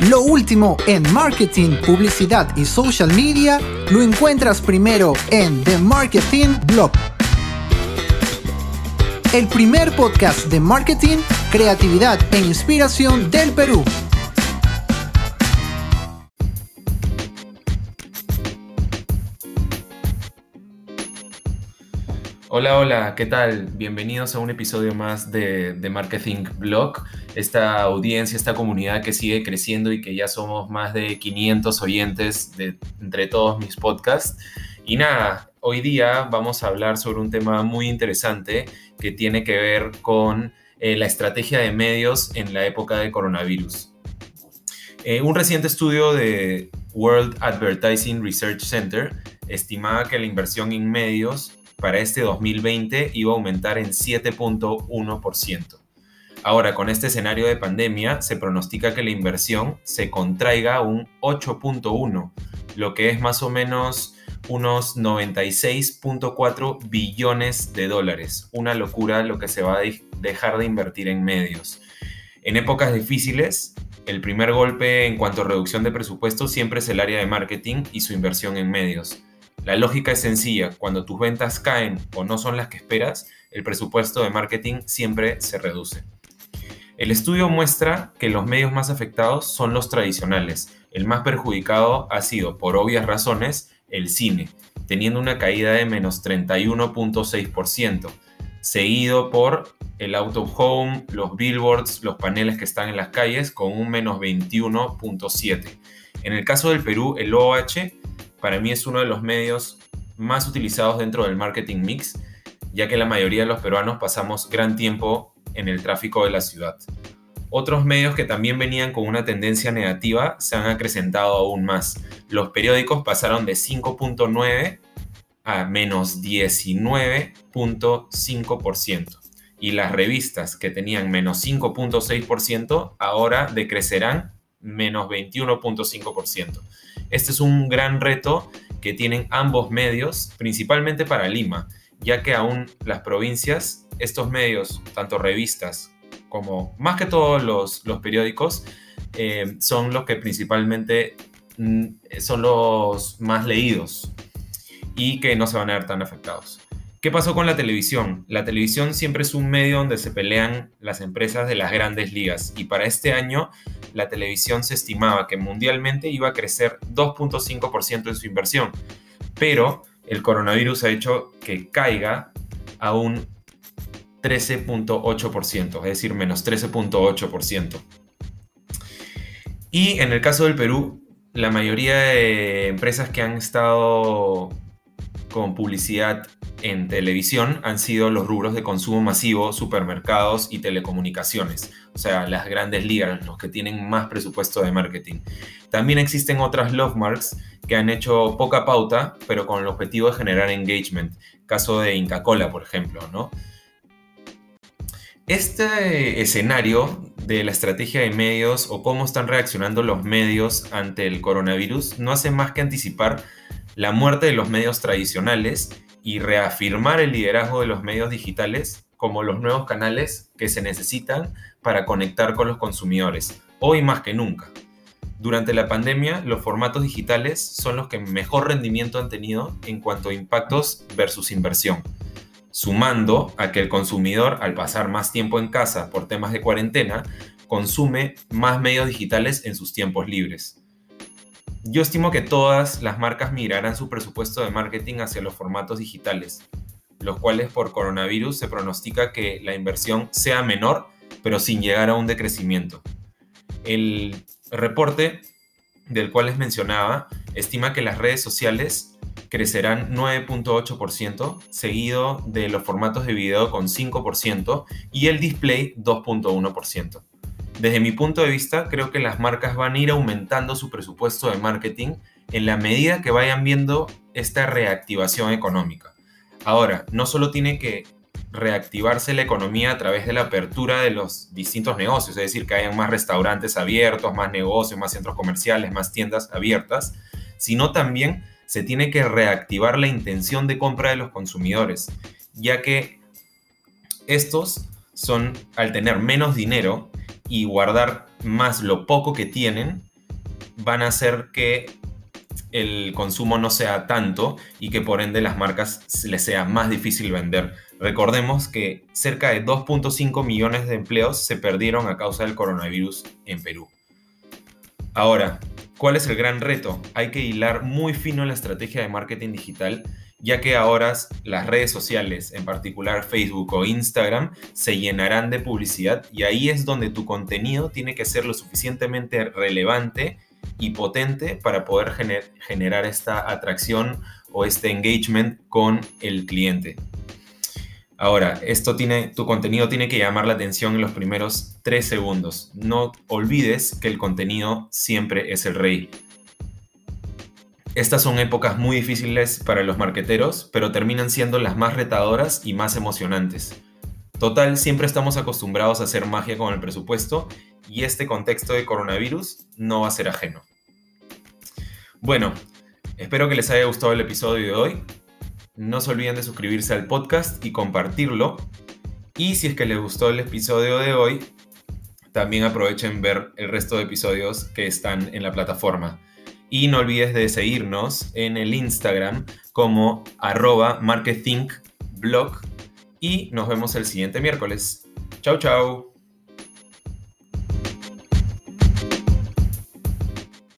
Lo último en marketing, publicidad y social media lo encuentras primero en The Marketing Blog. El primer podcast de marketing, creatividad e inspiración del Perú. Hola, hola, ¿qué tal? Bienvenidos a un episodio más de, The Marketing Blog, esta audiencia, esta comunidad que sigue creciendo y que ya somos más de 500 oyentes de, entre todos mis podcasts. Y nada, hoy día vamos a hablar sobre un tema muy interesante que tiene que ver con eh, la estrategia de medios en la época de coronavirus. Eh, un reciente estudio de World Advertising Research Center estimaba que la inversión en medios para este 2020 iba a aumentar en 7.1%. Ahora, con este escenario de pandemia, se pronostica que la inversión se contraiga un 8.1, lo que es más o menos unos 96.4 billones de dólares. Una locura lo que se va a dejar de invertir en medios. En épocas difíciles, el primer golpe en cuanto a reducción de presupuesto siempre es el área de marketing y su inversión en medios. La lógica es sencilla, cuando tus ventas caen o no son las que esperas, el presupuesto de marketing siempre se reduce. El estudio muestra que los medios más afectados son los tradicionales. El más perjudicado ha sido, por obvias razones, el cine, teniendo una caída de menos 31.6%, seguido por el out of home, los billboards, los paneles que están en las calles, con un menos 21.7%. En el caso del Perú, el OH para mí es uno de los medios más utilizados dentro del marketing mix, ya que la mayoría de los peruanos pasamos gran tiempo en el tráfico de la ciudad. Otros medios que también venían con una tendencia negativa se han acrecentado aún más. Los periódicos pasaron de 5.9 a menos 19.5%. Y las revistas que tenían menos 5.6% ahora decrecerán menos 21.5%. Este es un gran reto que tienen ambos medios, principalmente para Lima, ya que aún las provincias, estos medios, tanto revistas como más que todos los, periódicos, eh, son los que principalmente mm, son los más leídos y que no se van a ver tan afectados. ¿Qué pasó con la televisión? La televisión siempre es un medio donde se pelean las empresas de las grandes ligas y para este año la televisión se estimaba que mundialmente iba a crecer 2.5% en su inversión, pero el coronavirus ha hecho que caiga a un 13.8%, es decir, menos 13.8%. Y en el caso del Perú, la mayoría de empresas que han estado con publicidad en televisión han sido los rubros de consumo masivo, supermercados y telecomunicaciones, o sea, las grandes ligas, los que tienen más presupuesto de marketing. También existen otras love marks que han hecho poca pauta, pero con el objetivo de generar engagement, caso de Inca Cola, por ejemplo, ¿no? Este escenario de la estrategia de medios o cómo están reaccionando los medios ante el coronavirus no hace más que anticipar la muerte de los medios tradicionales y reafirmar el liderazgo de los medios digitales como los nuevos canales que se necesitan para conectar con los consumidores, hoy más que nunca. Durante la pandemia, los formatos digitales son los que mejor rendimiento han tenido en cuanto a impactos versus inversión, sumando a que el consumidor, al pasar más tiempo en casa por temas de cuarentena, consume más medios digitales en sus tiempos libres. Yo estimo que todas las marcas migrarán su presupuesto de marketing hacia los formatos digitales, los cuales por coronavirus se pronostica que la inversión sea menor, pero sin llegar a un decrecimiento. El reporte del cual les mencionaba estima que las redes sociales crecerán 9.8%, seguido de los formatos de video con 5% y el display 2.1%. Desde mi punto de vista, creo que las marcas van a ir aumentando su presupuesto de marketing en la medida que vayan viendo esta reactivación económica. Ahora, no solo tiene que reactivarse la economía a través de la apertura de los distintos negocios, es decir, que hayan más restaurantes abiertos, más negocios, más centros comerciales, más tiendas abiertas, sino también se tiene que reactivar la intención de compra de los consumidores, ya que estos son, al tener menos dinero, y guardar más lo poco que tienen, van a hacer que el consumo no sea tanto y que por ende las marcas les sea más difícil vender. Recordemos que cerca de 2.5 millones de empleos se perdieron a causa del coronavirus en Perú. Ahora, ¿cuál es el gran reto? Hay que hilar muy fino la estrategia de marketing digital, ya que ahora las redes sociales, en particular Facebook o Instagram, se llenarán de publicidad y ahí es donde tu contenido tiene que ser lo suficientemente relevante y potente para poder generar esta atracción o este engagement con el cliente. Ahora, esto tiene, tu contenido tiene que llamar la atención en los primeros tres segundos. No olvides que el contenido siempre es el rey. Estas son épocas muy difíciles para los marqueteros, pero terminan siendo las más retadoras y más emocionantes. Total, siempre estamos acostumbrados a hacer magia con el presupuesto y este contexto de coronavirus no va a ser ajeno. Bueno, espero que les haya gustado el episodio de hoy. No se olviden de suscribirse al podcast y compartirlo. Y si es que les gustó el episodio de hoy, también aprovechen ver el resto de episodios que están en la plataforma. Y no olvides de seguirnos en el Instagram como arroba marketingblog y nos vemos el siguiente miércoles. Chau, chau.